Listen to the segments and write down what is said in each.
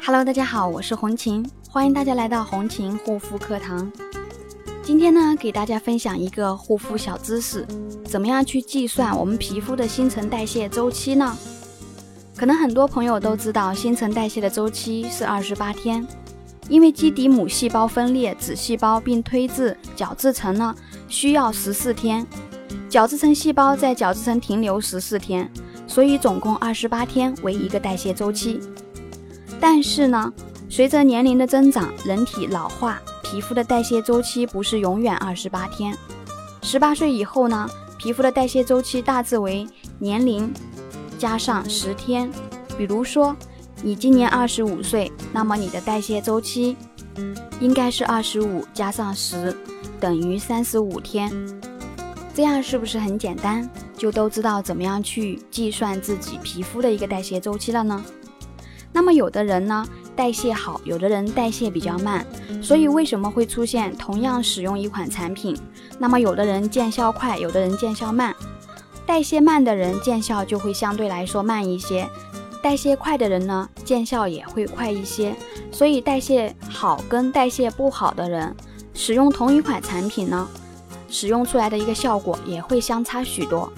Hello，大家好，我是红琴，欢迎大家来到红琴护肤课堂。今天呢，给大家分享一个护肤小知识，怎么样去计算我们皮肤的新陈代谢周期呢？可能很多朋友都知道，新陈代谢的周期是二十八天，因为基底母细胞分裂子细胞并推至角质层呢，需要十四天，角质层细胞在角质层停留十四天，所以总共二十八天为一个代谢周期。但是呢，随着年龄的增长，人体老化，皮肤的代谢周期不是永远二十八天。十八岁以后呢，皮肤的代谢周期大致为年龄加上十天。比如说，你今年二十五岁，那么你的代谢周期应该是二十五加上十，等于三十五天。这样是不是很简单？就都知道怎么样去计算自己皮肤的一个代谢周期了呢？那么有的人呢代谢好，有的人代谢比较慢，所以为什么会出现同样使用一款产品，那么有的人见效快，有的人见效慢？代谢慢的人见效就会相对来说慢一些，代谢快的人呢见效也会快一些。所以代谢好跟代谢不好的人使用同一款产品呢，使用出来的一个效果也会相差许多。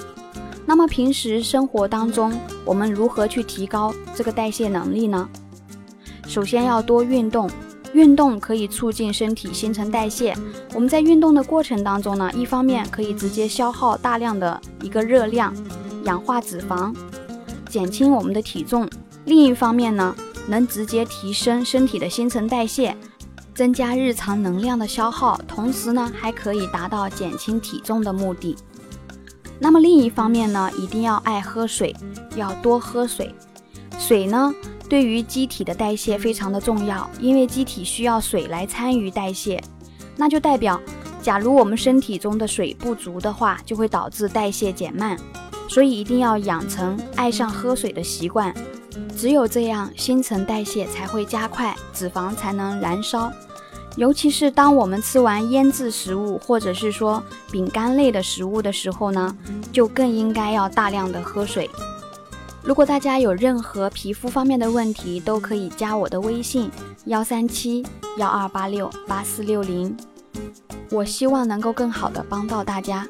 那么平时生活当中，我们如何去提高这个代谢能力呢？首先要多运动，运动可以促进身体新陈代谢。我们在运动的过程当中呢，一方面可以直接消耗大量的一个热量，氧化脂肪，减轻我们的体重；另一方面呢，能直接提升身体的新陈代谢，增加日常能量的消耗，同时呢，还可以达到减轻体重的目的。那么另一方面呢，一定要爱喝水，要多喝水。水呢，对于机体的代谢非常的重要，因为机体需要水来参与代谢。那就代表，假如我们身体中的水不足的话，就会导致代谢减慢。所以一定要养成爱上喝水的习惯，只有这样，新陈代谢才会加快，脂肪才能燃烧。尤其是当我们吃完腌制食物，或者是说饼干类的食物的时候呢，就更应该要大量的喝水。如果大家有任何皮肤方面的问题，都可以加我的微信幺三七幺二八六八四六零，我希望能够更好的帮到大家。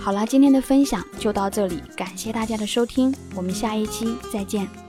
好了，今天的分享就到这里，感谢大家的收听，我们下一期再见。